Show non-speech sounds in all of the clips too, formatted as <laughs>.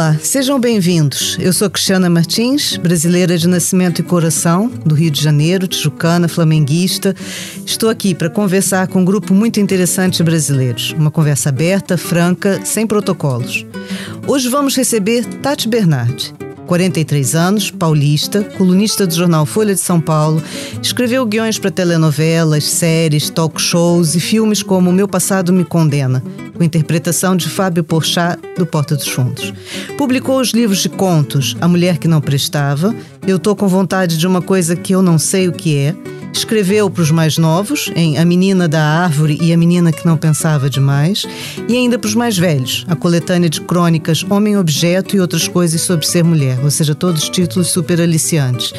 Olá, sejam bem-vindos. Eu sou Cristiana Martins, brasileira de nascimento e coração, do Rio de Janeiro, tijucana, flamenguista. Estou aqui para conversar com um grupo muito interessante de brasileiros. Uma conversa aberta, franca, sem protocolos. Hoje vamos receber Tati Bernardi. 43 anos, paulista, colunista do jornal Folha de São Paulo, escreveu guiões para telenovelas, séries, talk shows e filmes como Meu Passado Me Condena, com interpretação de Fábio Porchat, do Porta dos Fundos. Publicou os livros de contos A Mulher que Não Prestava, Eu Tô com Vontade de uma Coisa que Eu Não Sei o que É, Escreveu para os mais novos, em A Menina da Árvore e A Menina que Não Pensava Demais, e ainda para os mais velhos, a coletânea de crônicas Homem-Objeto e Outras Coisas sobre Ser Mulher, ou seja, todos títulos super aliciantes.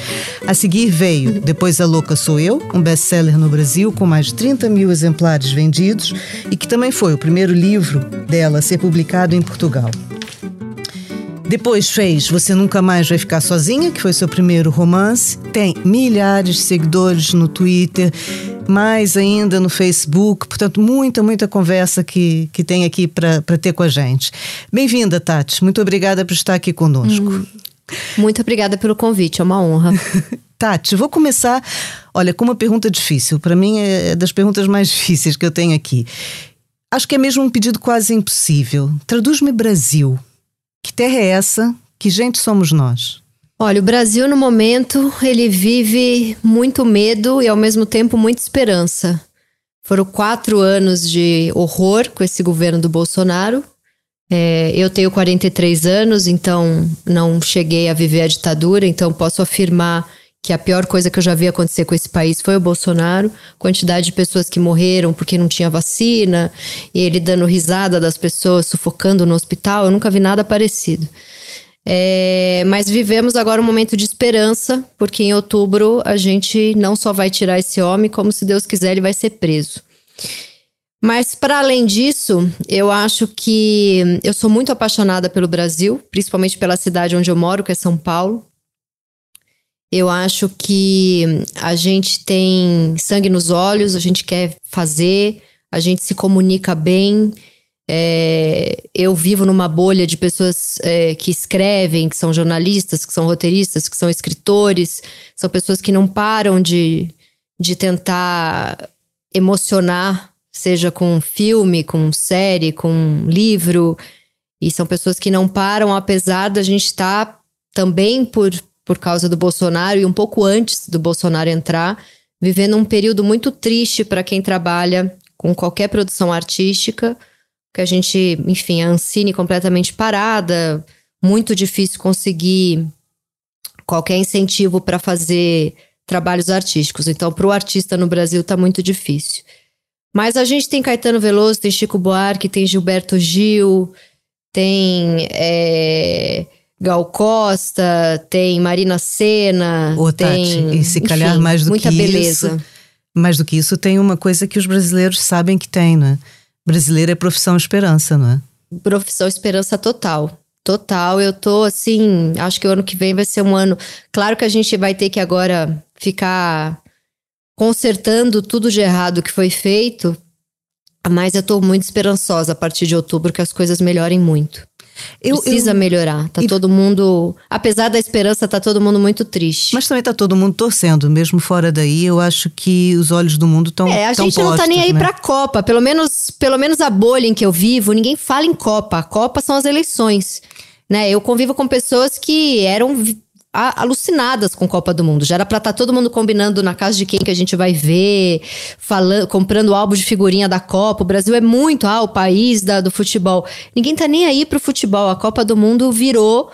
A seguir veio Depois a Louca Sou Eu, um best-seller no Brasil com mais de 30 mil exemplares vendidos e que também foi o primeiro livro dela a ser publicado em Portugal. Depois fez Você Nunca Mais Vai Ficar Sozinha, que foi seu primeiro romance. Tem milhares de seguidores no Twitter, mais ainda no Facebook. Portanto, muita, muita conversa que, que tem aqui para ter com a gente. Bem-vinda, Tati. Muito obrigada por estar aqui conosco. Hum, muito obrigada pelo convite, é uma honra. <laughs> Tati, vou começar, olha, com uma pergunta difícil. Para mim é das perguntas mais <laughs> difíceis que eu tenho aqui. Acho que é mesmo um pedido quase impossível. Traduz-me Brasil. Que terra é essa? Que gente somos nós? Olha, o Brasil no momento ele vive muito medo e ao mesmo tempo muita esperança. Foram quatro anos de horror com esse governo do Bolsonaro. É, eu tenho 43 anos, então não cheguei a viver a ditadura, então posso afirmar que a pior coisa que eu já vi acontecer com esse país foi o Bolsonaro, quantidade de pessoas que morreram porque não tinha vacina, e ele dando risada das pessoas, sufocando no hospital, eu nunca vi nada parecido. É, mas vivemos agora um momento de esperança, porque em outubro a gente não só vai tirar esse homem, como se Deus quiser, ele vai ser preso. Mas para além disso, eu acho que eu sou muito apaixonada pelo Brasil, principalmente pela cidade onde eu moro, que é São Paulo. Eu acho que a gente tem sangue nos olhos, a gente quer fazer, a gente se comunica bem. É, eu vivo numa bolha de pessoas é, que escrevem, que são jornalistas, que são roteiristas, que são escritores, são pessoas que não param de, de tentar emocionar, seja com filme, com série, com livro. E são pessoas que não param, apesar da gente estar tá também por por causa do Bolsonaro e um pouco antes do Bolsonaro entrar, vivendo um período muito triste para quem trabalha com qualquer produção artística, que a gente, enfim, a Ancine completamente parada, muito difícil conseguir qualquer incentivo para fazer trabalhos artísticos. Então, para o artista no Brasil está muito difícil. Mas a gente tem Caetano Veloso, tem Chico Buarque, tem Gilberto Gil, tem é, Gal Costa, tem Marina Senna, Ô, tem Tati, e se calhar enfim, mais do muita que beleza. isso, mais do que isso tem uma coisa que os brasileiros sabem que tem, né? Brasileiro é profissão esperança, não é? Profissão esperança total. Total, eu tô assim, acho que o ano que vem vai ser um ano. Claro que a gente vai ter que agora ficar consertando tudo de errado que foi feito, mas eu tô muito esperançosa a partir de outubro que as coisas melhorem muito. Eu, Precisa eu, melhorar. Tá e, todo mundo. Apesar da esperança, tá todo mundo muito triste. Mas também tá todo mundo torcendo, mesmo fora daí. Eu acho que os olhos do mundo estão. É, a gente postos, não tá nem aí né? pra Copa. Pelo menos, pelo menos a bolha em que eu vivo, ninguém fala em Copa. A Copa são as eleições. Né? Eu convivo com pessoas que eram alucinadas com Copa do Mundo. Já era pra estar tá todo mundo combinando na casa de quem que a gente vai ver, falando, comprando álbum de figurinha da Copa. O Brasil é muito ah, o país da, do futebol. Ninguém tá nem aí pro futebol. A Copa do Mundo virou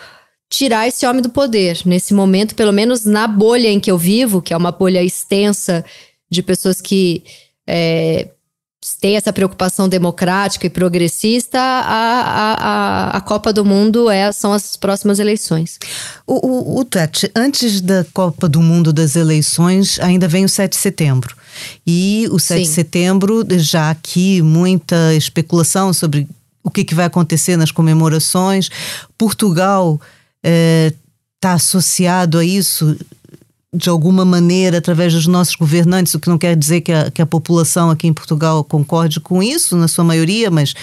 tirar esse homem do poder. Nesse momento, pelo menos na bolha em que eu vivo, que é uma bolha extensa de pessoas que é, tem essa preocupação democrática e progressista, a, a, a, Copa do Mundo é, são as próximas eleições. O, o, o Tati, antes da Copa do Mundo das eleições, ainda vem o 7 de setembro. E o 7 Sim. de setembro, já aqui muita especulação sobre o que, que vai acontecer nas comemorações. Portugal está eh, associado a isso de alguma maneira, através dos nossos governantes, o que não quer dizer que a, que a população aqui em Portugal concorde com isso, na sua maioria, mas,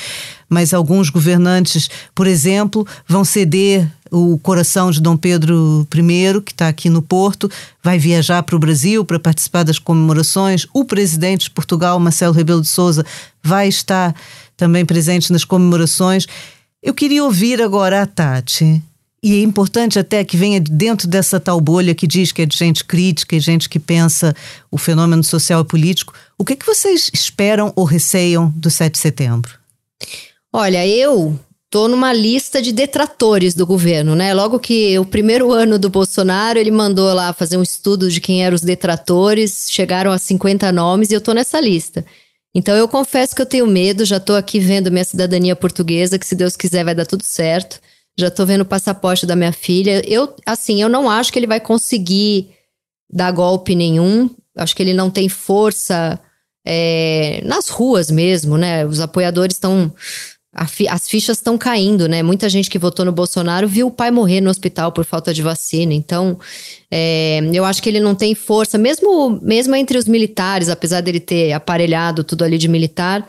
mas alguns governantes, por exemplo, vão ceder o coração de Dom Pedro I, que está aqui no Porto, vai viajar para o Brasil para participar das comemorações. O presidente de Portugal, Marcelo Rebelo de Souza, vai estar também presente nas comemorações. Eu queria ouvir agora a Tati e é importante até que venha dentro dessa tal bolha que diz que é de gente crítica e gente que pensa o fenômeno social e político. O que, é que vocês esperam ou receiam do 7 de setembro? Olha, eu tô numa lista de detratores do governo, né? Logo que o primeiro ano do Bolsonaro, ele mandou lá fazer um estudo de quem eram os detratores, chegaram a 50 nomes e eu tô nessa lista. Então eu confesso que eu tenho medo, já tô aqui vendo minha cidadania portuguesa, que se Deus quiser vai dar tudo certo já tô vendo o passaporte da minha filha. Eu, assim, eu não acho que ele vai conseguir dar golpe nenhum. Acho que ele não tem força é, nas ruas mesmo, né? Os apoiadores estão. As fichas estão caindo, né? Muita gente que votou no Bolsonaro viu o pai morrer no hospital por falta de vacina. Então, é, eu acho que ele não tem força, mesmo, mesmo entre os militares, apesar dele ter aparelhado tudo ali de militar.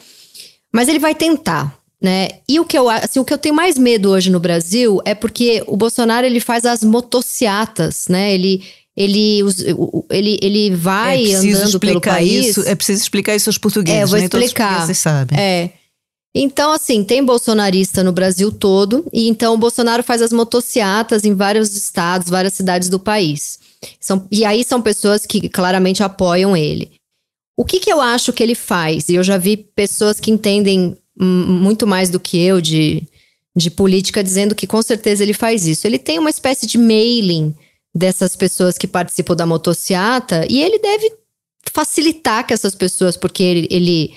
Mas ele vai tentar né? E o que eu assim, o que eu tenho mais medo hoje no Brasil é porque o Bolsonaro ele faz as motociatas, né? Ele ele, ele, ele vai é andando pelo país. Isso, é preciso explicar isso aos portugueses. É, eu vou Nem explicar. Todos os sabem. É. Então, assim, tem bolsonarista no Brasil todo, e então o Bolsonaro faz as motociatas em vários estados, várias cidades do país. São, e aí são pessoas que claramente apoiam ele. O que, que eu acho que ele faz? E eu já vi pessoas que entendem muito mais do que eu de, de política, dizendo que com certeza ele faz isso. Ele tem uma espécie de mailing dessas pessoas que participam da motociata e ele deve facilitar que essas pessoas, porque ele, ele,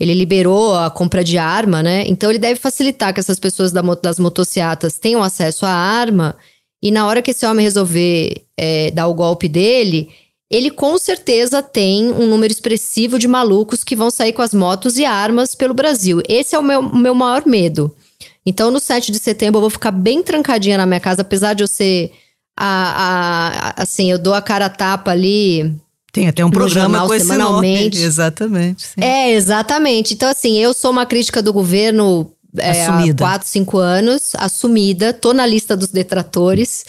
ele liberou a compra de arma, né? Então ele deve facilitar que essas pessoas da, das motociatas tenham acesso à arma e na hora que esse homem resolver é, dar o golpe dele, ele com certeza tem um número expressivo de malucos que vão sair com as motos e armas pelo Brasil. Esse é o meu, meu maior medo. Então, no 7 de setembro, eu vou ficar bem trancadinha na minha casa, apesar de eu ser. A, a, assim, eu dou a cara a tapa ali. Tem até um programa com semanalmente. Nome. Exatamente. Sim. É, exatamente. Então, assim, eu sou uma crítica do governo é, há 4, 5 anos, assumida, tô na lista dos detratores.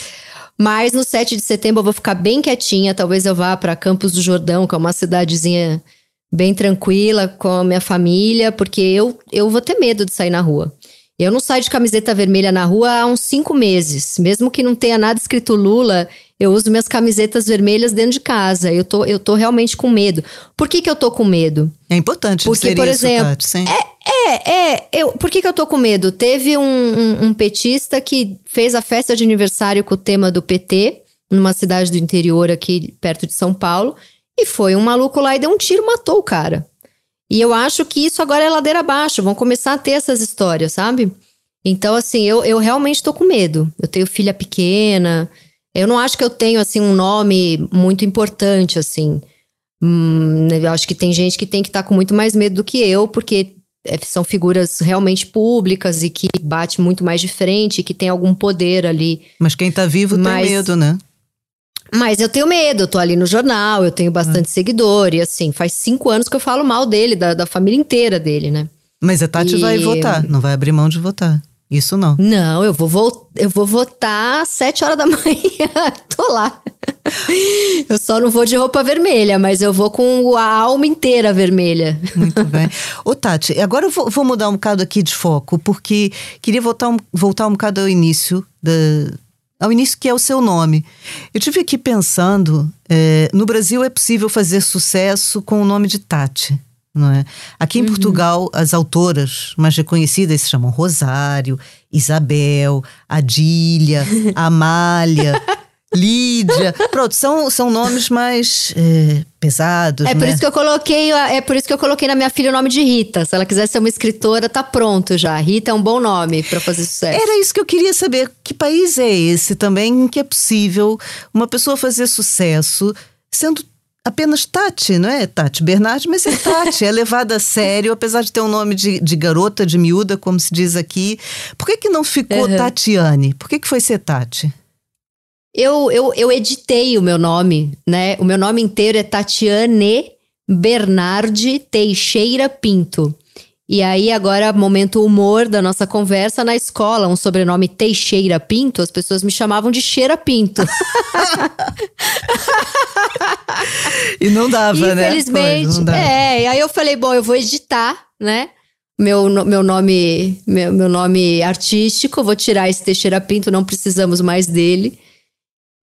Mas no 7 de setembro eu vou ficar bem quietinha. Talvez eu vá para Campos do Jordão, que é uma cidadezinha bem tranquila com a minha família, porque eu, eu vou ter medo de sair na rua. Eu não saio de camiseta vermelha na rua há uns cinco meses. Mesmo que não tenha nada escrito Lula, eu uso minhas camisetas vermelhas dentro de casa. Eu tô, eu tô realmente com medo. Por que, que eu tô com medo? É importante Porque, por exemplo, isso, é, é, é, eu, por que, que eu tô com medo? Teve um, um, um petista que fez a festa de aniversário com o tema do PT, numa cidade do interior aqui perto de São Paulo, e foi um maluco lá e deu um tiro, matou o cara. E eu acho que isso agora é ladeira abaixo, vão começar a ter essas histórias, sabe? Então, assim, eu, eu realmente tô com medo. Eu tenho filha pequena, eu não acho que eu tenho, assim, um nome muito importante, assim. Hum, eu acho que tem gente que tem que estar tá com muito mais medo do que eu, porque é, são figuras realmente públicas e que bate muito mais de frente, que tem algum poder ali. Mas quem tá vivo Mas, tem medo, né? Mas eu tenho medo, eu tô ali no jornal, eu tenho bastante ah. seguidor, e assim, faz cinco anos que eu falo mal dele, da, da família inteira dele, né? Mas a Tati e... vai votar, não vai abrir mão de votar. Isso não. Não, eu vou, vo eu vou votar às 7 horas da <laughs> manhã. Tô lá. Eu só não vou de roupa vermelha, mas eu vou com a alma inteira vermelha. Muito bem. Ô, Tati, agora eu vou, vou mudar um bocado aqui de foco, porque queria voltar um, voltar um bocado ao início, da, ao início que é o seu nome. Eu tive aqui pensando, é, no Brasil é possível fazer sucesso com o nome de Tati não é? Aqui em uhum. Portugal, as autoras mais reconhecidas se chamam Rosário, Isabel, Adília, <laughs> Amália, Lídia. Pronto, são, são nomes mais é, pesados. É né? por isso que eu coloquei, é por isso que eu coloquei na minha filha o nome de Rita. Se ela quiser ser uma escritora, tá pronto já. Rita é um bom nome para fazer sucesso. Era isso que eu queria saber. Que país é esse também em que é possível uma pessoa fazer sucesso sendo apenas Tati, não é Tati Bernardi, mas é Tati, é levada a sério, apesar de ter um nome de, de garota, de miúda, como se diz aqui. Por que, que não ficou uhum. Tatiane? Por que, que foi ser Tati? Eu, eu, eu editei o meu nome, né? O meu nome inteiro é Tatiane Bernardi Teixeira Pinto. E aí, agora, momento humor da nossa conversa na escola, um sobrenome Teixeira Pinto, as pessoas me chamavam de Cheira Pinto. <laughs> e não dava, né? Infelizmente, é. E aí eu falei, bom, eu vou editar, né? Meu, meu nome meu, meu nome artístico, vou tirar esse Teixeira Pinto, não precisamos mais dele.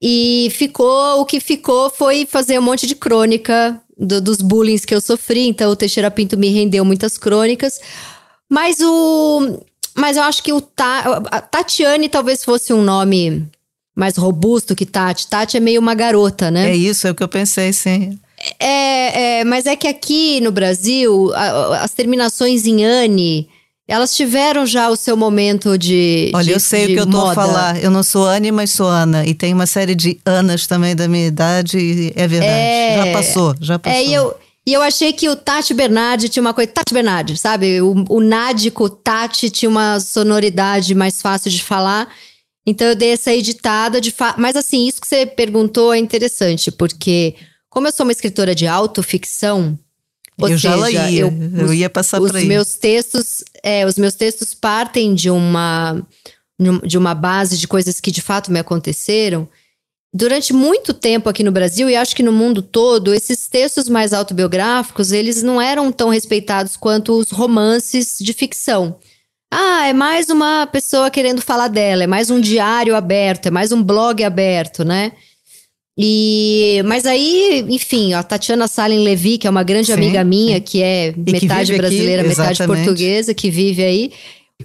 E ficou, o que ficou foi fazer um monte de crônica do, dos bullying que eu sofri. Então, o Teixeira Pinto me rendeu muitas crônicas. Mas o. Mas eu acho que o Ta, Tatiane talvez fosse um nome mais robusto que Tati. Tati é meio uma garota, né? É isso, é o que eu pensei, sim. É, é mas é que aqui no Brasil, a, as terminações em Anne elas tiveram já o seu momento de. Olha, de, eu sei o que eu tô a falar. Eu não sou Anne, mas sou Ana. E tem uma série de Anas também da minha idade, e é verdade. É, já passou, já passou. É, e eu, e eu achei que o Tati Bernardi tinha uma coisa. Tati Bernardi, sabe? O, o nádico Tati tinha uma sonoridade mais fácil de falar. Então eu dei essa editada de. Fa... Mas assim, isso que você perguntou é interessante, porque como eu sou uma escritora de autoficção, ou eu seja, já ia, eu, eu ia passar por aí. Meus textos, é, os meus textos partem de uma, de uma base de coisas que de fato me aconteceram. Durante muito tempo aqui no Brasil e acho que no mundo todo, esses textos mais autobiográficos, eles não eram tão respeitados quanto os romances de ficção. Ah, é mais uma pessoa querendo falar dela, é mais um diário aberto, é mais um blog aberto, né? E, mas aí, enfim, a Tatiana Salem Levi, que é uma grande sim, amiga minha, sim. que é e metade que brasileira, aqui, metade portuguesa, que vive aí.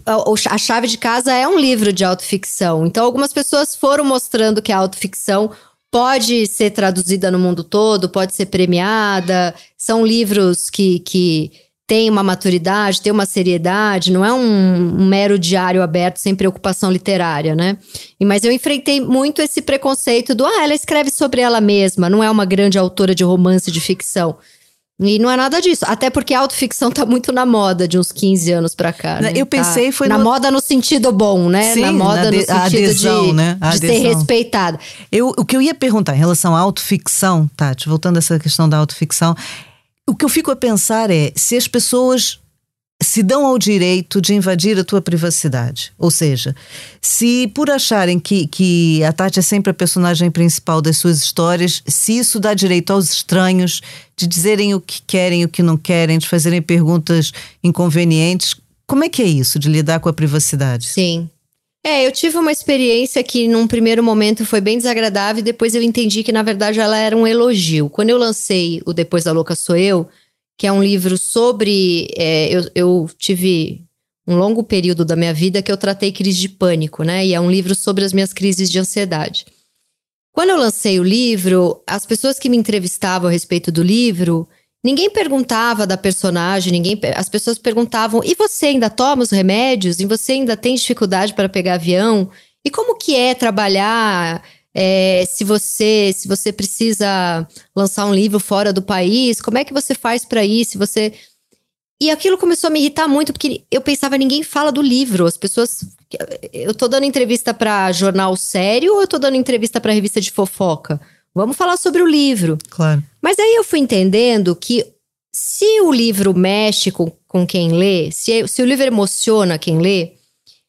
A, a Chave de Casa é um livro de autoficção. Então, algumas pessoas foram mostrando que a autoficção pode ser traduzida no mundo todo, pode ser premiada. São livros que, que tem uma maturidade, tem uma seriedade, não é um, um, mero diário aberto sem preocupação literária, né? Mas eu enfrentei muito esse preconceito do ah, ela escreve sobre ela mesma, não é uma grande autora de romance de ficção. E não é nada disso. Até porque a autoficção tá muito na moda de uns 15 anos pra cá. Né? Eu pensei tá foi. Na no... moda no sentido bom, né? Sim, na moda na de... no sentido adesão, de, né? de ser respeitada. Eu, o que eu ia perguntar em relação à autoficção, Tati, voltando a essa questão da autoficção, o que eu fico a pensar é se as pessoas se dão ao direito de invadir a tua privacidade. Ou seja, se por acharem que, que a Tati é sempre a personagem principal das suas histórias, se isso dá direito aos estranhos de dizerem o que querem, o que não querem, de fazerem perguntas inconvenientes, como é que é isso de lidar com a privacidade? Sim. É, eu tive uma experiência que num primeiro momento foi bem desagradável e depois eu entendi que na verdade ela era um elogio. Quando eu lancei o Depois da Louca Sou Eu, que é um livro sobre. É, eu, eu tive um longo período da minha vida que eu tratei crise de pânico, né? E é um livro sobre as minhas crises de ansiedade. Quando eu lancei o livro, as pessoas que me entrevistavam a respeito do livro Ninguém perguntava da personagem, ninguém, as pessoas perguntavam: "E você ainda toma os remédios? E você ainda tem dificuldade para pegar avião? E como que é trabalhar é, se você se você precisa lançar um livro fora do país? Como é que você faz para ir? Se você e aquilo começou a me irritar muito porque eu pensava ninguém fala do livro. As pessoas eu tô dando entrevista para jornal sério ou eu tô dando entrevista para revista de fofoca? Vamos falar sobre o livro. Claro. Mas aí eu fui entendendo que se o livro mexe com, com quem lê, se, se o livro emociona quem lê,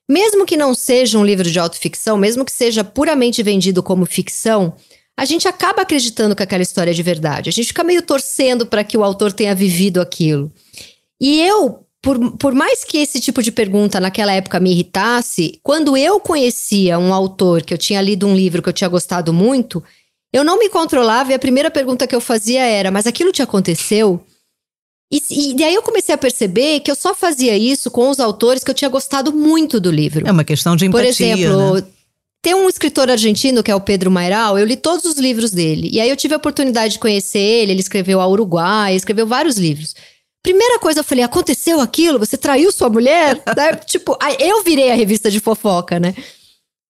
mesmo que não seja um livro de autoficção, mesmo que seja puramente vendido como ficção, a gente acaba acreditando que aquela história é de verdade. A gente fica meio torcendo para que o autor tenha vivido aquilo. E eu, por, por mais que esse tipo de pergunta naquela época me irritasse, quando eu conhecia um autor que eu tinha lido um livro que eu tinha gostado muito, eu não me controlava e a primeira pergunta que eu fazia era: mas aquilo te aconteceu? E, e daí eu comecei a perceber que eu só fazia isso com os autores que eu tinha gostado muito do livro. É uma questão de empatia. Por exemplo, né? tem um escritor argentino que é o Pedro Mairal, eu li todos os livros dele. E aí eu tive a oportunidade de conhecer ele, ele escreveu A Uruguai, escreveu vários livros. Primeira coisa, eu falei: aconteceu aquilo? Você traiu sua mulher? <laughs> né? Tipo, eu virei a revista de fofoca, né?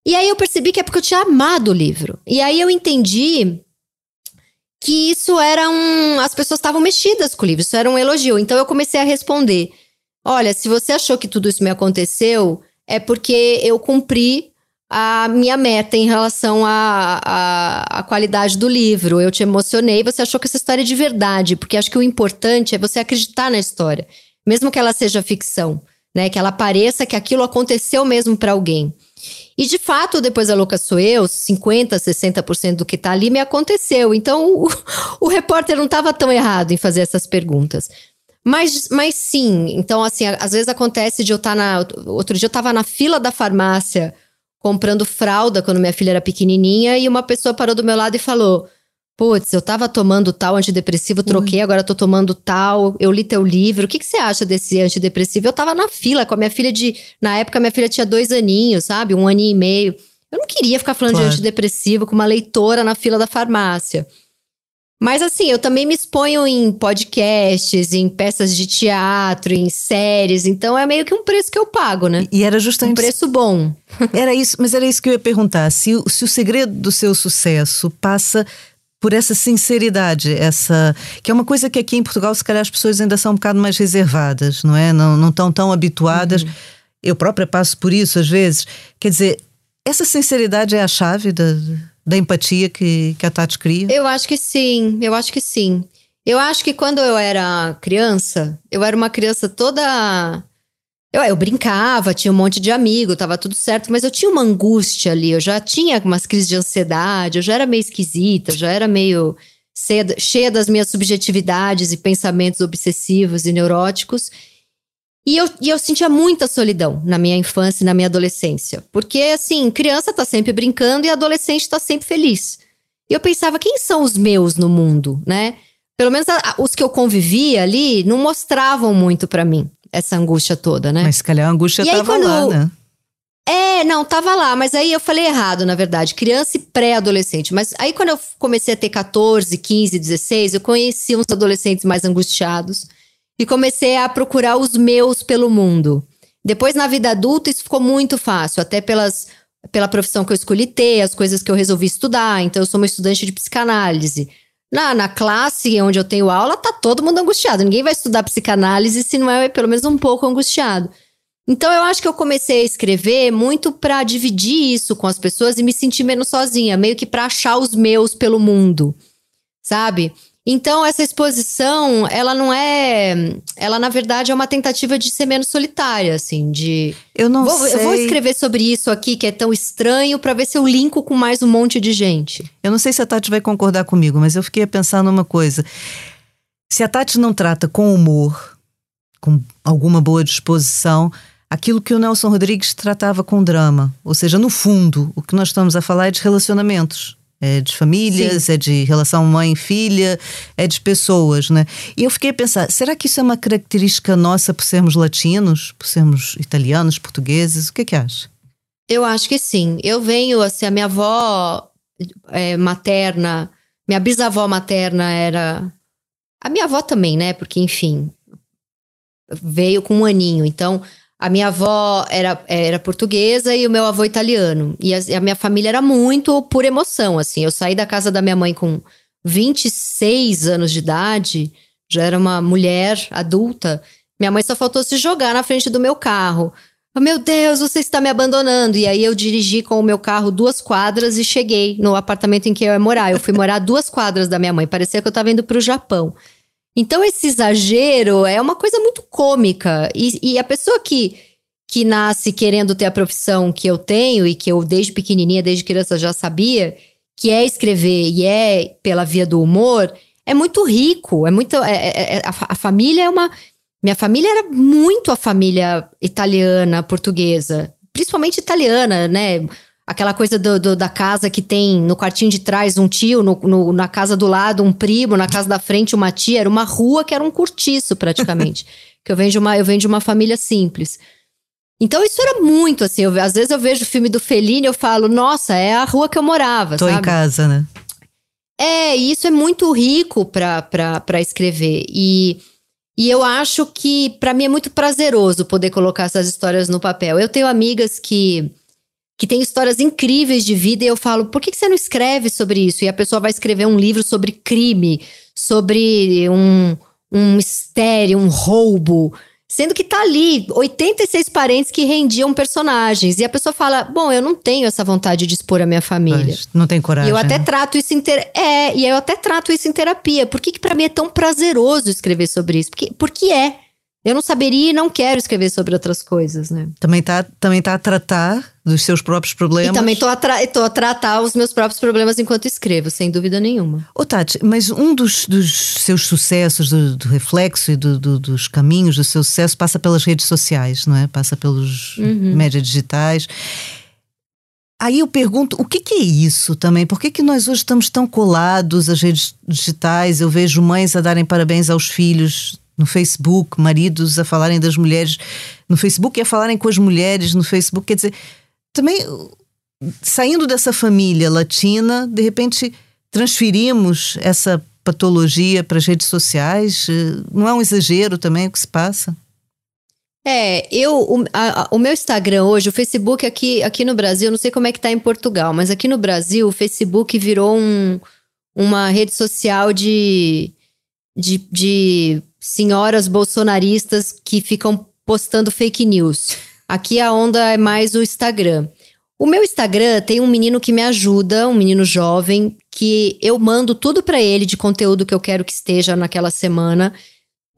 E aí eu percebi que é porque eu tinha amado o livro. E aí eu entendi que isso era um. As pessoas estavam mexidas com o livro, isso era um elogio. Então eu comecei a responder: Olha, se você achou que tudo isso me aconteceu, é porque eu cumpri a minha meta em relação à qualidade do livro. Eu te emocionei, você achou que essa história é de verdade, porque acho que o importante é você acreditar na história, mesmo que ela seja ficção, né? Que ela pareça que aquilo aconteceu mesmo para alguém. E de fato, depois da Louca Sou Eu, 50%, 60% do que tá ali me aconteceu. Então, o, <laughs> o repórter não estava tão errado em fazer essas perguntas. Mas, mas sim, então assim, às vezes acontece de eu estar tá na. Outro dia eu estava na fila da farmácia comprando fralda quando minha filha era pequenininha e uma pessoa parou do meu lado e falou: Putz, eu tava tomando tal antidepressivo, troquei, agora tô tomando tal. Eu li teu livro. O que, que você acha desse antidepressivo? Eu tava na fila com a minha filha de. Na época, minha filha tinha dois aninhos, sabe? Um aninho e meio. Eu não queria ficar falando claro. de antidepressivo com uma leitora na fila da farmácia. Mas assim, eu também me exponho em podcasts, em peças de teatro, em séries, então é meio que um preço que eu pago, né? E era justamente. Um preço bom. <laughs> Era isso, mas era isso que eu ia perguntar. Se, se o segredo do seu sucesso passa por essa sinceridade, essa que é uma coisa que aqui em Portugal se calhar as pessoas ainda são um bocado mais reservadas, não é? Não, não estão tão habituadas. Uhum. Eu própria passo por isso às vezes. Quer dizer, essa sinceridade é a chave da da empatia que, que a Tati cria? Eu acho que sim, eu acho que sim. Eu acho que quando eu era criança, eu era uma criança toda. Eu, eu brincava, tinha um monte de amigo, tava tudo certo, mas eu tinha uma angústia ali, eu já tinha umas crises de ansiedade, eu já era meio esquisita, já era meio cheia das minhas subjetividades e pensamentos obsessivos e neuróticos. E eu, e eu sentia muita solidão na minha infância e na minha adolescência. Porque, assim, criança tá sempre brincando e adolescente tá sempre feliz. E eu pensava, quem são os meus no mundo, né? Pelo menos a, os que eu convivia ali não mostravam muito para mim essa angústia toda, né? Mas se calhar a angústia e tava quando, lá, né? É, não, tava lá, mas aí eu falei errado, na verdade, criança e pré-adolescente. Mas aí quando eu comecei a ter 14, 15, 16, eu conheci uns adolescentes mais angustiados e comecei a procurar os meus pelo mundo. Depois, na vida adulta, isso ficou muito fácil, até pelas, pela profissão que eu escolhi ter, as coisas que eu resolvi estudar. Então, eu sou uma estudante de psicanálise. Na, na classe onde eu tenho aula, tá todo mundo angustiado. Ninguém vai estudar psicanálise se não é pelo menos um pouco angustiado. Então, eu acho que eu comecei a escrever muito para dividir isso com as pessoas e me sentir menos sozinha, meio que para achar os meus pelo mundo, sabe? Então, essa exposição, ela não é. Ela, na verdade, é uma tentativa de ser menos solitária, assim, de. Eu não vou, sei. Eu vou escrever sobre isso aqui, que é tão estranho, para ver se eu linko com mais um monte de gente. Eu não sei se a Tati vai concordar comigo, mas eu fiquei a pensar numa coisa. Se a Tati não trata com humor, com alguma boa disposição, aquilo que o Nelson Rodrigues tratava com drama. Ou seja, no fundo, o que nós estamos a falar é de relacionamentos é de famílias, Sim. é de relação mãe-filha, é de pessoas, né? E eu fiquei a pensar, será que isso é uma característica nossa por sermos latinos, por sermos italianos, portugueses? O que é que acha? Eu acho que sim. Eu venho, assim, a minha avó é, materna, minha bisavó materna era. A minha avó também, né? Porque, enfim, veio com um aninho. Então, a minha avó era, era portuguesa e o meu avô italiano. E a, a, minha família era muito por emoção, assim. Eu saí da casa da minha mãe com 26 anos de idade, já era uma mulher adulta. Minha mãe só faltou se jogar na frente do meu carro. Oh, meu Deus, você está me abandonando. E aí eu dirigi com o meu carro duas quadras e cheguei no apartamento em que eu ia morar. Eu fui morar duas quadras da minha mãe. Parecia que eu estava indo para o Japão. Então, esse exagero é uma coisa muito cômica. E, e, a pessoa que, que nasce querendo ter a profissão que eu tenho e que eu, desde pequenininha, desde criança, já sabia, que é escrever e é pela via do humor, é muito rico. É muito. É, é, é a, a família é uma. Minha família era muito a família italiana, portuguesa. Principalmente italiana, né? Aquela coisa do, do, da casa que tem no quartinho de trás um tio, no, no, na casa do lado um primo, na casa da frente uma tia. Era uma rua que era um cortiço praticamente. <laughs> que eu venho, de uma, eu venho de uma família simples. Então isso era muito assim. Eu, às vezes eu vejo o filme do Fellini e eu falo, nossa, é a rua que eu morava. Tô sabe? em casa, né? É, e isso é muito rico para escrever. E, e eu acho que para mim é muito prazeroso poder colocar essas histórias no papel. Eu tenho amigas que que tem histórias incríveis de vida, e eu falo, por que, você não escreve sobre isso? E a pessoa vai escrever um livro sobre crime, sobre um, um mistério, um roubo. Sendo que tá ali 86 parentes que rendiam personagens. E a pessoa fala: Bom, eu não tenho essa vontade de expor a minha família. Mas não tem coragem. E eu até né? trato isso em ter... É, e eu até trato isso em terapia. Por que, que para mim é tão prazeroso escrever sobre isso? Porque, porque é. Eu não saberia e não quero escrever sobre outras coisas, né? Também tá, também tá a tratar dos seus próprios problemas. E também tô a, tra a tratar os meus próprios problemas enquanto escrevo, sem dúvida nenhuma. Ô Tati, mas um dos, dos seus sucessos, do, do reflexo e do, do, dos caminhos do seu sucesso passa pelas redes sociais, não é? Passa pelos uhum. médias digitais. Aí eu pergunto, o que, que, é isso também? Por que, que nós hoje estamos tão colados às redes digitais? Eu vejo mães a darem parabéns aos filhos no Facebook, maridos a falarem das mulheres no Facebook e a falarem com as mulheres no Facebook. Quer dizer, também saindo dessa família latina, de repente transferimos essa patologia para as redes sociais. Não é um exagero também o que se passa? É, eu, o, a, o meu Instagram hoje, o Facebook aqui, aqui no Brasil, não sei como é que tá em Portugal, mas aqui no Brasil o Facebook virou um, uma rede social de, de, de senhoras bolsonaristas que ficam postando fake news. Aqui a onda é mais o Instagram. O meu Instagram tem um menino que me ajuda, um menino jovem, que eu mando tudo para ele de conteúdo que eu quero que esteja naquela semana.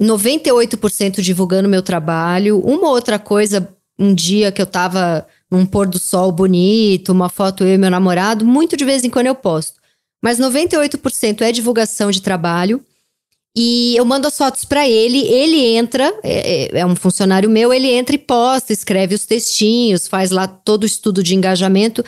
98% divulgando meu trabalho. Uma outra coisa, um dia que eu tava num pôr do sol bonito, uma foto eu e meu namorado, muito de vez em quando eu posto. Mas 98% é divulgação de trabalho. E eu mando as fotos para ele, ele entra, é, é, é, um funcionário meu, ele entra e posta, escreve os textinhos, faz lá todo o estudo de engajamento.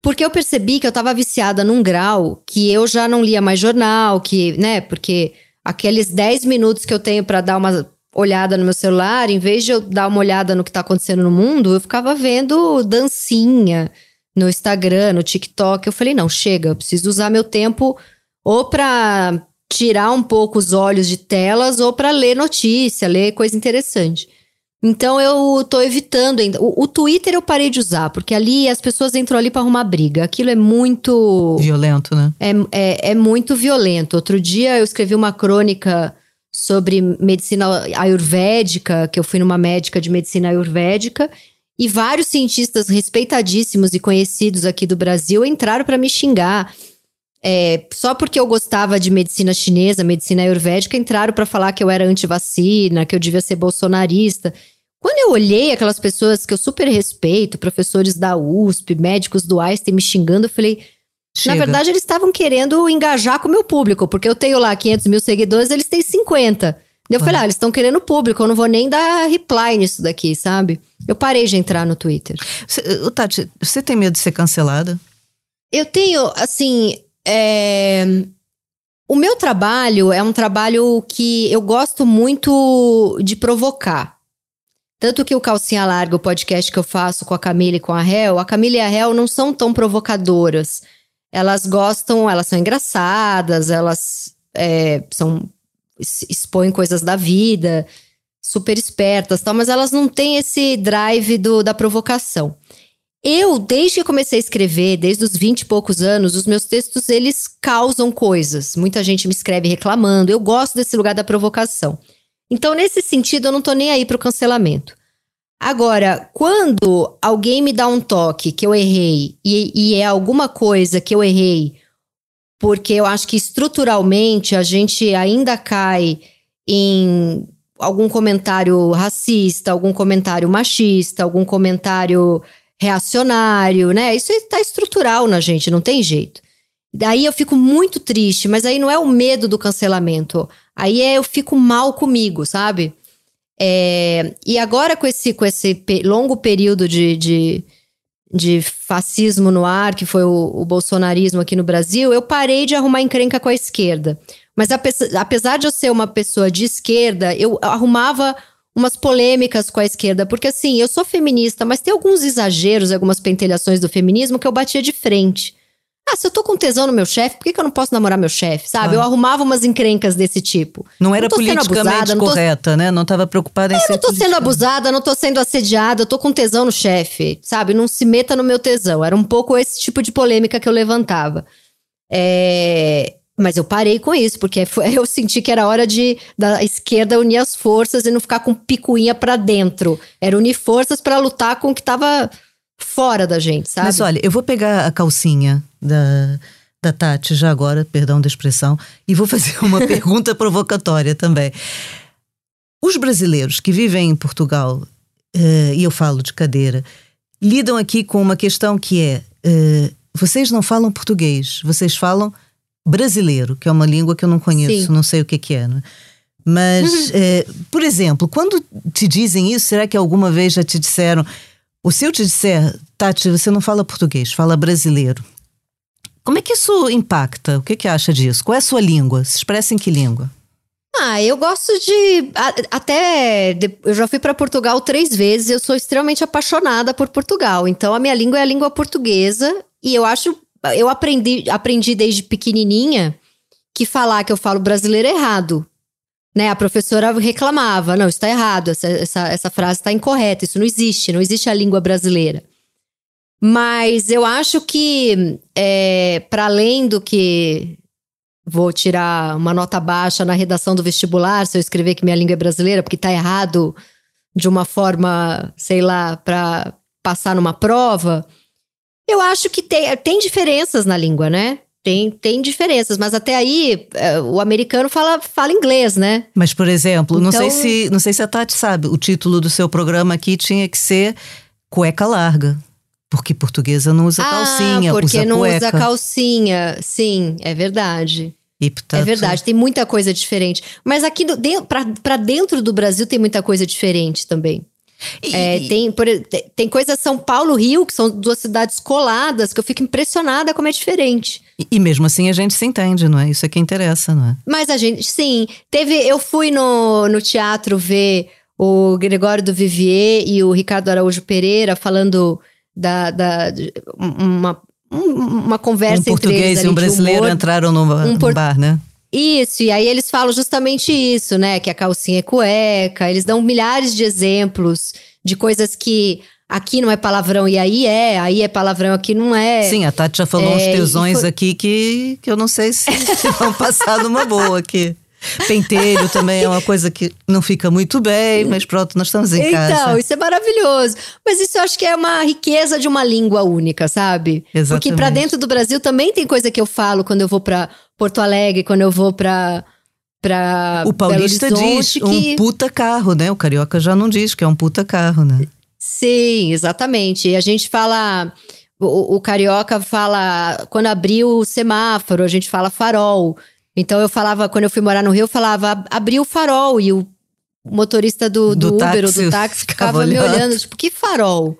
Porque eu percebi que eu tava viciada num grau que eu já não lia mais jornal, que, né, porque aqueles 10 minutos que eu tenho para dar uma olhada no meu celular, em vez de eu dar uma olhada no que tá acontecendo no mundo, eu ficava vendo dancinha no Instagram, no TikTok. Eu falei, não, chega, eu preciso usar meu tempo ou para tirar um pouco os olhos de telas ou para ler notícia, ler coisa interessante. Então eu tô evitando ainda. O, o, Twitter eu parei de usar, porque ali as pessoas entram ali para arrumar briga. Aquilo é muito. Violento, né? É, é, é muito violento. Outro dia eu escrevi uma crônica sobre medicina ayurvédica, que eu fui numa médica de medicina ayurvédica, e vários cientistas respeitadíssimos e conhecidos aqui do Brasil entraram para me xingar é, só porque eu gostava de medicina chinesa, medicina ayurvédica, entraram para falar que eu era antivacina, que eu devia ser bolsonarista. Quando eu olhei aquelas pessoas que eu super respeito, professores da USP, médicos do Einstein me xingando, eu falei. Chega. Na verdade, eles estavam querendo engajar com o meu público, porque eu tenho lá 500 mil seguidores, eles têm 50. Eu falei, ah, eles estão querendo público, eu não vou nem dar reply nisso daqui, sabe? Eu parei de entrar no Twitter. Você, Tati, você tem medo de ser cancelada? Eu tenho, assim, é... O meu trabalho é um trabalho que eu gosto muito de provocar. Tanto que o Calcinha Larga, o podcast que eu faço com a Camila e com a Hel, a Camila e a Hel não são tão provocadoras. Elas gostam, elas são engraçadas, elas é, são expõem coisas da vida, super espertas, tal, mas elas não têm esse drive do, da provocação. Eu, desde que comecei a escrever, desde os 20 e poucos anos, os meus textos, eles causam coisas. Muita gente me escreve reclamando. Eu gosto desse lugar da provocação. Então, nesse sentido, eu não tô nem aí pro cancelamento. Agora, quando alguém me dá um toque que eu errei e, e é alguma coisa que eu errei, porque eu acho que estruturalmente a gente ainda cai em algum comentário racista, algum comentário machista, algum comentário reacionário, né? Isso está estrutural na gente, não tem jeito. Daí eu fico muito triste, mas aí não é o medo do cancelamento. Aí é eu fico mal comigo, sabe? É, e agora com esse, com esse longo período de, de, de fascismo no ar, que foi o, o, bolsonarismo aqui no Brasil, eu parei de arrumar encrenca com a esquerda. Mas apesar de eu ser uma pessoa de esquerda, eu arrumava umas polêmicas com a esquerda, porque assim, eu sou feminista, mas tem alguns exageros, algumas pentelhações do feminismo que eu batia de frente. Ah, se eu tô com tesão no meu chefe, por que, que eu não posso namorar meu chefe, sabe? Ah. Eu arrumava umas encrencas desse tipo. Não era não politicamente abusada, correta, né? Não tava preocupada em é, ser. Eu não tô sendo abusada, não tô sendo assediada, eu tô com tesão no chefe, sabe? Não se meta no meu tesão. Era um pouco esse tipo de polêmica que eu levantava. É... Mas eu parei com isso, porque <laughs> eu senti que era hora de da esquerda unir as forças e não ficar com picuinha para dentro. Era unir forças para lutar com o que tava fora da gente, sabe? Mas olha, eu vou pegar a calcinha da, da Tati já agora, perdão da expressão, e vou fazer <laughs> uma pergunta provocatória também. Os brasileiros que vivem em Portugal, uh, e eu falo de cadeira, lidam aqui com uma questão que é: uh, vocês não falam português, vocês falam brasileiro, que é uma língua que eu não conheço, Sim. não sei o que, que é. Né? Mas, é, por exemplo, quando te dizem isso, será que alguma vez já te disseram? Ou se eu te disser, Tati, você não fala português, fala brasileiro. Como é que isso impacta? O que, que acha disso? Qual é a sua língua? Se expressa em que língua? Ah, eu gosto de. Até. Eu já fui para Portugal três vezes, eu sou extremamente apaixonada por Portugal. Então, a minha língua é a língua portuguesa. E eu acho eu aprendi, aprendi desde pequenininha que falar que eu falo brasileiro é errado. Né? A professora reclamava: não, está errado, essa, essa, essa frase está incorreta, isso não existe, não existe a língua brasileira. Mas eu acho que, é, para além do que vou tirar uma nota baixa na redação do vestibular se eu escrever que minha língua é brasileira, porque está errado de uma forma, sei lá, para passar numa prova. Eu acho que tem, tem diferenças na língua, né? Tem, tem diferenças, mas até aí é, o americano fala, fala inglês, né? Mas, por exemplo, então... não, sei então se, não sei se a Tati sabe, o título do seu programa aqui tinha que ser Cueca Larga. Porque portuguesa não usa ah, calcinha, porque usa não cueca. usa calcinha. Sim, é verdade. E, portanto... É verdade, tem muita coisa diferente. Mas aqui para dentro do Brasil tem muita coisa diferente também. E, é, tem, por, tem coisa São Paulo, Rio, que são duas cidades coladas, que eu fico impressionada como é diferente. E, e, mesmo assim a gente se entende, não é? Isso é que interessa, não é? Mas a gente, sim. Teve, eu fui no, no teatro ver o Gregório do Vivier e o Ricardo Araújo Pereira falando da, da uma, uma conversa um entre eles. Um português e um brasileiro entraram no, um no bar, né? Isso, e aí eles falam justamente isso, né? Que a calcinha é cueca, eles dão milhares de exemplos de coisas que aqui não é palavrão e aí é, aí é palavrão, aqui não é. Sim, a Tati já falou é, uns tesões foi... aqui que, que eu não sei se, se vão passar numa boa aqui. Pentelho também é uma coisa que não fica muito bem, mas pronto, nós estamos em então, casa. Então, isso é maravilhoso. Mas isso eu acho que é uma riqueza de uma língua única, sabe? Exatamente. Porque para dentro do Brasil também tem coisa que eu falo quando eu vou para Porto Alegre, quando eu vou para para O paulista diz que... um puta carro, né? O carioca já não diz que é um puta carro, né? Sim, exatamente. E a gente fala o, o carioca fala quando abriu o semáforo, a gente fala farol. Então eu falava, quando eu fui morar no Rio, eu falava, abri o farol e o motorista do, do, do Uber táxi, ou do táxi <laughs> ficava me olhando, tipo, que farol?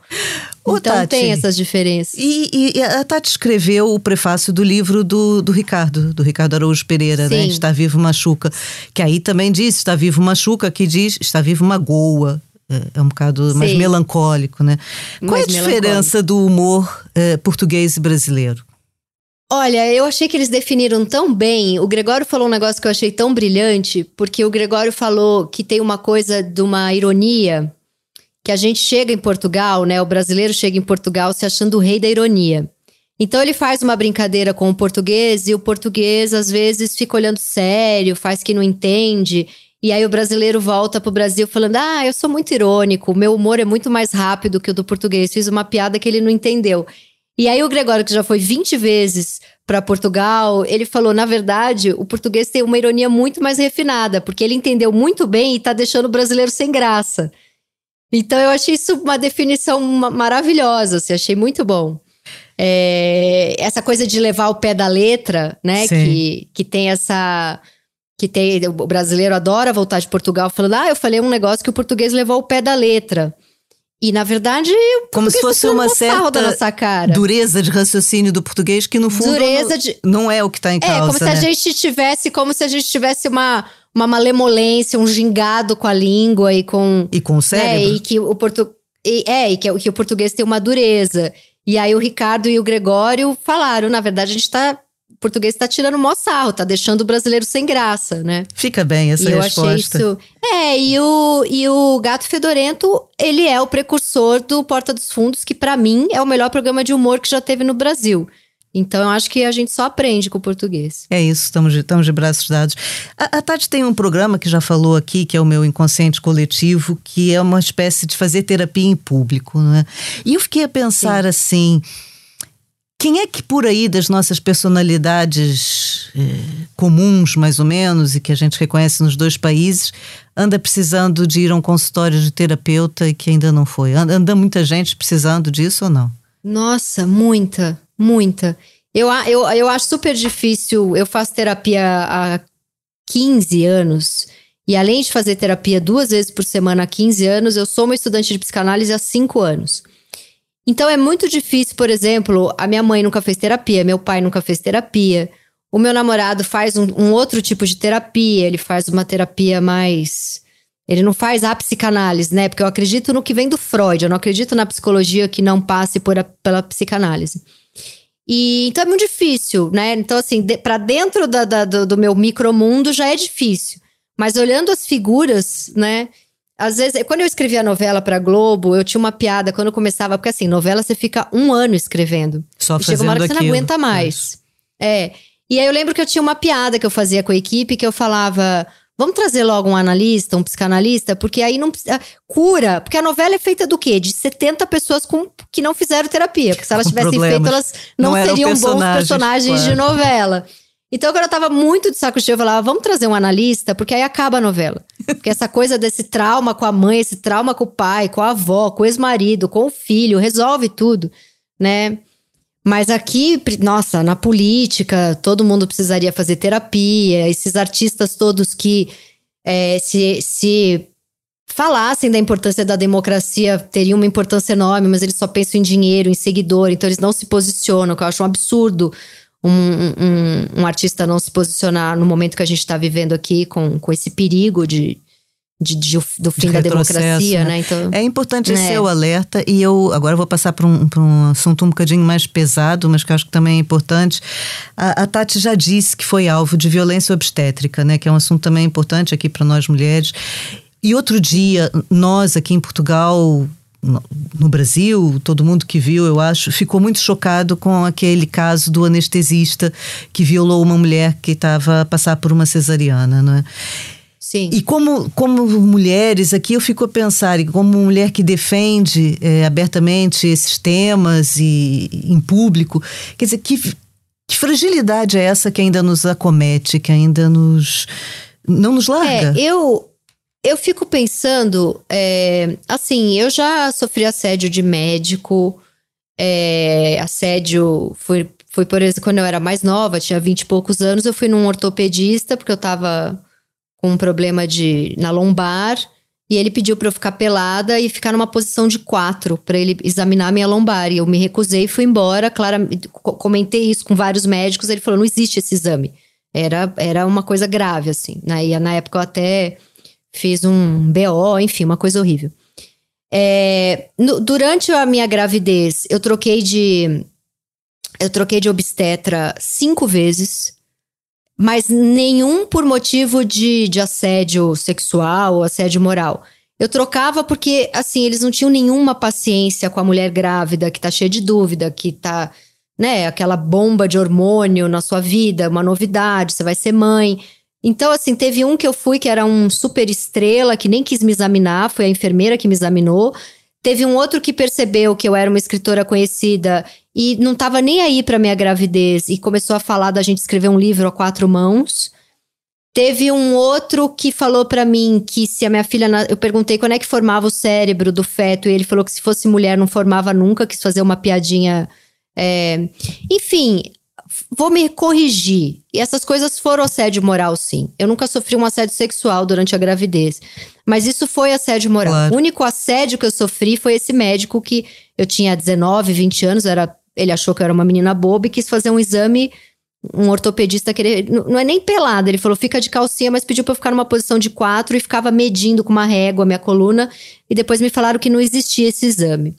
Ô, então Tati, tem essas diferenças. E, e, a Tati escreveu o prefácio do livro do, do Ricardo, do Ricardo Araújo Pereira, né? Sim. né? Está Vivo Machuca. Que aí também diz, está vivo Machuca, que diz, está vivo Magoa. É, é um bocado Sim. mais melancólico, né? Qual mais é a diferença do humor é, português e brasileiro? Olha, eu achei que eles definiram tão bem. O Gregório falou um negócio que eu achei tão brilhante, porque o Gregório falou que tem uma coisa de uma ironia, que a gente chega em Portugal, né? O brasileiro chega em Portugal se achando o rei da ironia. Então ele faz uma brincadeira com o português e o português às vezes fica olhando sério, faz que não entende. E aí o brasileiro volta pro Brasil falando: "Ah, eu sou muito irônico, meu humor é muito mais rápido que o do português". Fiz uma piada que ele não entendeu. E aí o Gregório, que já foi 20 vezes para Portugal, ele falou, na verdade, o português tem uma ironia muito mais refinada, porque ele entendeu muito bem e tá deixando o brasileiro sem graça. Então eu achei isso uma definição maravilhosa, assim, achei muito bom. É, essa coisa de levar o pé da letra, né? Que, que tem essa. Que tem. O brasileiro adora voltar de Portugal falando: ah, eu falei um negócio que o português levou o pé da letra. E na verdade, como se fosse uma certa dureza de raciocínio do português que no fundo dureza não, de... não é o que está em causa. É como né? se a gente tivesse, como se a gente tivesse uma uma malemolência, um gingado com a língua e com e com o né, cérebro. Né, e que o portu... e, é, e que, que o português tem uma dureza. E aí o Ricardo e o Gregório falaram, na verdade a gente está português está tirando maior sarro, tá deixando o brasileiro sem graça, né? Fica bem essa e resposta. Eu achei isso. É, e o, e o Gato Fedorento, ele é o precursor do Porta dos Fundos, que para mim é o melhor programa de humor que já teve no Brasil. Então eu acho que a gente só aprende com o português. É isso, estamos de, estamos de braços dados. A, a Tati tem um programa que já falou aqui, que é o meu inconsciente coletivo, que é uma espécie de fazer terapia em público, né? E eu fiquei a pensar Sim. assim. Quem é que por aí das nossas personalidades eh, comuns, mais ou menos, e que a gente reconhece nos dois países, anda precisando de ir a um consultório de terapeuta e que ainda não foi? Anda, muita gente precisando disso ou não? Nossa, muita, muita. Eu, eu, eu acho super difícil. Eu faço terapia há 15 anos. E além de fazer terapia duas vezes por semana há 15 anos, eu sou uma estudante de psicanálise há 5 anos. Então é muito difícil, por exemplo, a minha mãe nunca fez terapia, meu pai nunca fez terapia. O meu namorado faz um, um outro tipo de terapia, ele faz uma terapia mais. Ele não faz a psicanálise, né? Porque eu acredito no que vem do Freud, eu não acredito na psicologia que não passe por a, pela psicanálise. E então é muito difícil, né? Então, assim, de, para dentro da, da, do, do meu micromundo já é difícil. Mas olhando as figuras, né? Às vezes, quando eu escrevia novela pra Globo, eu tinha uma piada quando eu começava, porque assim, novela você fica um ano escrevendo. Só e chega uma hora que você não aguenta mais. É. E aí eu lembro que eu tinha uma piada que eu fazia com a equipe, que eu falava. Vamos trazer logo um analista, um psicanalista, porque aí não precisa. Cura, porque a novela é feita do quê? De 70 pessoas com, que não fizeram terapia. Porque se elas tivessem feito, elas não, não seriam bons personagens claro. de novela. Então, quando eu tava muito de saco cheio, eu falava, vamos trazer um analista, porque aí acaba a novela. Porque essa coisa desse trauma com a mãe, esse trauma com o pai, com a avó, com o ex-marido, com o filho, resolve tudo, né? Mas aqui, nossa, na política, todo mundo precisaria fazer terapia, esses artistas todos que é, se, se falassem da importância da democracia teriam uma importância enorme, mas eles só pensam em dinheiro, em seguidor, então eles não se posicionam, que eu acho um absurdo um, um, um, artista não se posicionar no momento que a gente está vivendo aqui com, com esse perigo de, de, de, do fim de da democracia, né? né? Então, é importante né? esse o alerta e eu agora vou passar para um, um assunto um bocadinho mais pesado, mas que acho que também é importante. A, a, Tati já disse que foi alvo de violência obstétrica, né? Que é um assunto também importante aqui para nós mulheres. E outro dia, nós aqui em Portugal no Brasil, todo mundo que viu, eu acho, ficou muito chocado com aquele caso do anestesista que violou uma mulher que estava a passar por uma cesariana, não é? Sim. E como, como mulheres, aqui eu fico a pensar, e como mulher que defende é, abertamente esses temas e em público, quer dizer, que, que fragilidade é essa que ainda nos acomete, que ainda nos não nos larga? É, eu eu fico pensando, é, assim, eu já sofri assédio de médico, é, assédio, foi, foi por exemplo, quando eu era mais nova, tinha vinte e poucos anos, eu fui num ortopedista, porque eu tava com um problema de, na lombar, e ele pediu para eu ficar pelada e ficar numa posição de quatro, para ele examinar a minha lombar. E eu me recusei e fui embora. Clara, comentei isso com vários médicos, ele falou: não existe esse exame. Era, era uma coisa grave, assim. Né? E na época eu até fiz um BO, enfim, uma coisa horrível. É, no, durante a minha gravidez, eu troquei de. Eu troquei de obstetra cinco vezes, mas nenhum por motivo de, de assédio sexual ou assédio moral. Eu trocava porque, assim, eles não tinham nenhuma paciência com a mulher grávida que tá cheia de dúvida, que tá, né, aquela bomba de hormônio na sua vida, uma novidade, você vai ser mãe. Então, assim, teve um que eu fui que era um super estrela, que nem quis me examinar, foi a enfermeira que me examinou. Teve um outro que percebeu que eu era uma escritora conhecida e não estava nem aí para minha gravidez e começou a falar da gente escrever um livro a quatro mãos. Teve um outro que falou para mim que se a minha filha. Eu perguntei quando é que formava o cérebro do feto e ele falou que se fosse mulher não formava nunca, quis fazer uma piadinha. É... Enfim, vou me corrigir. E essas coisas foram assédio moral, sim. Eu nunca sofri um assédio sexual durante a gravidez. Mas isso foi assédio moral. Claro. O único assédio que eu sofri foi esse médico que eu tinha 19, 20 anos, era, ele achou que eu era uma menina boba e quis fazer um exame. Um ortopedista querer. Não é nem pelado, ele falou: fica de calcinha, mas pediu pra eu ficar numa posição de quatro e ficava medindo com uma régua a minha coluna. E depois me falaram que não existia esse exame.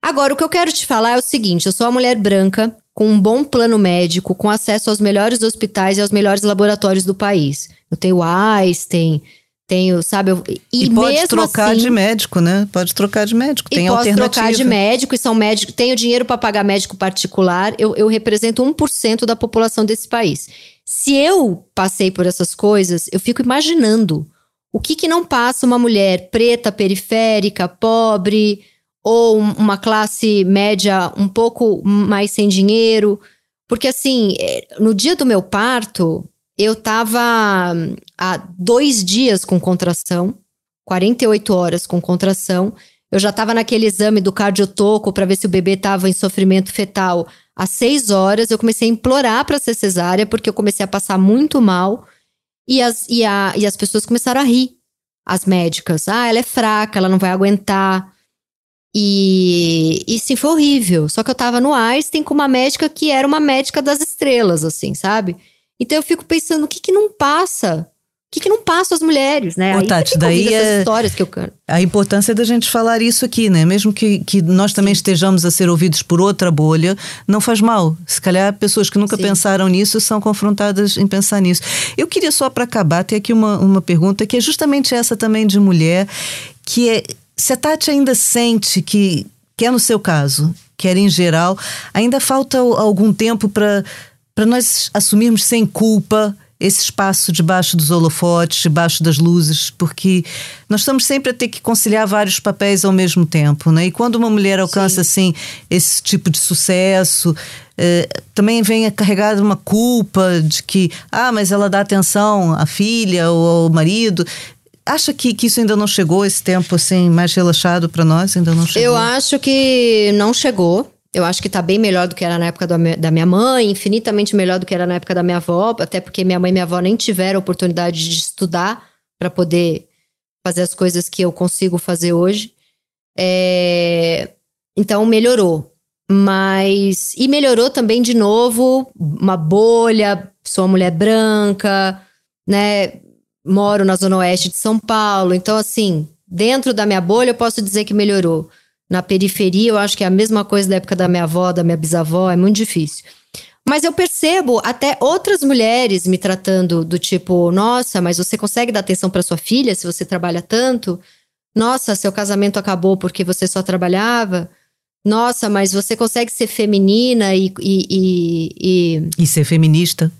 Agora, o que eu quero te falar é o seguinte: eu sou uma mulher branca, com um bom plano médico, com acesso aos melhores hospitais e aos melhores laboratórios do país. Eu tenho Einstein, Tenho, sabe? Eu, e, e pode trocar assim, de médico, né? Pode trocar de médico. Tem e. Pode trocar de médico e são médicos. Tenho dinheiro para pagar médico particular. Eu, eu represento 1% da população desse país. Se eu passei por essas coisas, eu fico imaginando o que, que não passa uma mulher preta, periférica, pobre, ou uma classe média um pouco mais sem dinheiro. Porque, assim, é, no dia do meu parto, eu tava hum, há dois dias com contração, 48 horas com contração. Eu já estava naquele exame do cardiotoco para ver se o bebê estava em sofrimento fetal às seis horas. Eu comecei a implorar para ser cesárea, porque eu comecei a passar muito mal. E as, e, a, e as pessoas começaram a rir, as médicas. Ah, ela é fraca, ela não vai aguentar. E, e sim, foi horrível. Só que eu tava no Einstein com uma médica que era uma médica das estrelas, assim, sabe? Então eu fico pensando, o que que não passa? O que, que não passa as mulheres, né? Ô, Tati, daí é histórias que eu canto. A importância da gente falar isso aqui, né? Mesmo que, que nós também Sim. estejamos a ser ouvidos por outra bolha, não faz mal. Se calhar pessoas que nunca Sim. pensaram nisso são confrontadas em pensar nisso. Eu queria só para acabar ter aqui uma, uma pergunta que é justamente essa também de mulher, que é se a Tati ainda sente que, que é no seu caso, quer em geral, ainda falta algum tempo para nós assumirmos sem culpa esse espaço debaixo dos holofotes, debaixo das luzes, porque nós estamos sempre a ter que conciliar vários papéis ao mesmo tempo, né? E quando uma mulher alcança Sim. assim esse tipo de sucesso, eh, também vem a carregar uma culpa de que, ah, mas ela dá atenção à filha ou ao marido. Acha que, que isso ainda não chegou, esse tempo assim mais relaxado para nós? Ainda não chegou? Eu acho que não chegou. Eu acho que está bem melhor do que era na época da minha mãe, infinitamente melhor do que era na época da minha avó, até porque minha mãe e minha avó nem tiveram oportunidade de estudar para poder fazer as coisas que eu consigo fazer hoje. É... Então melhorou. Mas. E melhorou também de novo, uma bolha, sou uma mulher branca, né? Moro na zona oeste de São Paulo. Então, assim, dentro da minha bolha, eu posso dizer que melhorou na periferia, eu acho que é a mesma coisa da época da minha avó, da minha bisavó, é muito difícil. Mas eu percebo até outras mulheres me tratando do tipo: nossa, mas você consegue dar atenção para sua filha se você trabalha tanto? Nossa, seu casamento acabou porque você só trabalhava? Nossa, mas você consegue ser feminina e. E, e, e... e ser feminista?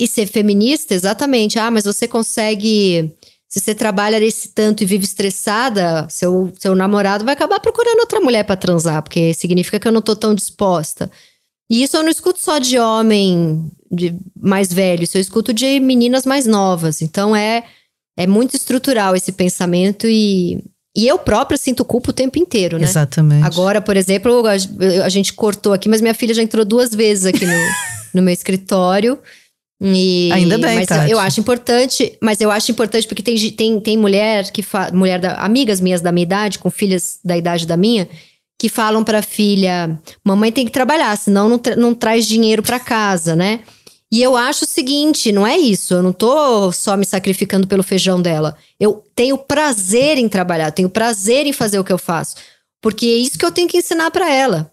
E ser feminista, exatamente. Ah, mas você consegue se você trabalha nesse tanto e vive estressada, seu, seu namorado vai acabar procurando outra mulher para transar, porque significa que eu não tô tão disposta. E isso eu não escuto só de homem de mais velho, isso eu escuto de meninas mais novas. Então é, é muito estrutural esse pensamento e, e eu própria sinto culpa o tempo inteiro, né? Exatamente. Agora, por exemplo, a, a gente cortou aqui, mas minha filha já entrou duas vezes aqui no, <laughs> no meu escritório. E, Ainda bem, mas Tati. eu acho importante, mas eu acho importante porque tem, tem, tem mulher que fa, mulher da, amigas minhas da minha idade, com filhas da idade da minha, que falam pra filha: mamãe tem que trabalhar, senão não, tra não traz dinheiro para casa, né? E eu acho o seguinte: não é isso, eu não tô só me sacrificando pelo feijão dela. Eu tenho prazer em trabalhar, tenho prazer em fazer o que eu faço. Porque é isso que eu tenho que ensinar para ela.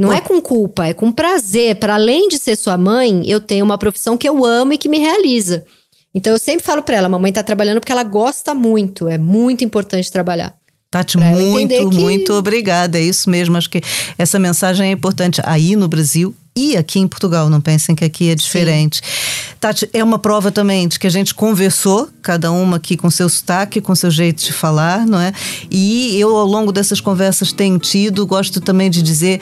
Não é com culpa, é com prazer. Para além de ser sua mãe, eu tenho uma profissão que eu amo e que me realiza. Então eu sempre falo para ela, mamãe tá trabalhando porque ela gosta muito, é muito importante trabalhar. Tati, muito, que... muito obrigada. É isso mesmo. Acho que essa mensagem é importante aí no Brasil e aqui em Portugal. Não pensem que aqui é diferente. Sim. Tati, é uma prova também de que a gente conversou, cada uma aqui com seu sotaque, com seu jeito de falar, não é? E eu, ao longo dessas conversas, tenho tido, gosto também de dizer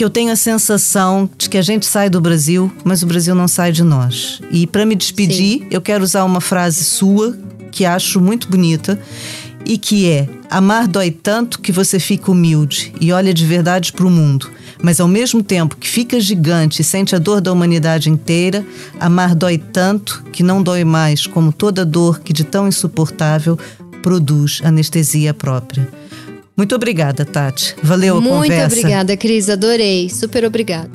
que eu tenho a sensação de que a gente sai do Brasil, mas o Brasil não sai de nós. E para me despedir, Sim. eu quero usar uma frase sua que acho muito bonita e que é: amar dói tanto que você fica humilde e olha de verdade para o mundo. Mas ao mesmo tempo que fica gigante e sente a dor da humanidade inteira, amar dói tanto que não dói mais como toda dor que de tão insuportável produz anestesia própria. Muito obrigada, Tati. Valeu a Muito conversa. Muito obrigada, Cris. Adorei. Super obrigada.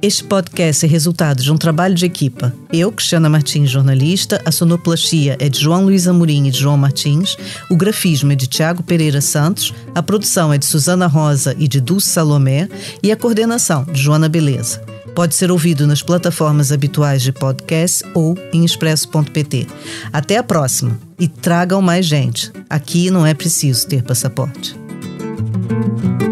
Este podcast é resultado de um trabalho de equipa. Eu, Cristiana Martins, jornalista, a sonoplastia é de João Luiz Amorim e de João Martins, o grafismo é de Tiago Pereira Santos, a produção é de Suzana Rosa e de Dulce Salomé e a coordenação de Joana Beleza. Pode ser ouvido nas plataformas habituais de podcast ou em expresso.pt. Até a próxima e tragam mais gente. Aqui não é preciso ter passaporte. Thank you.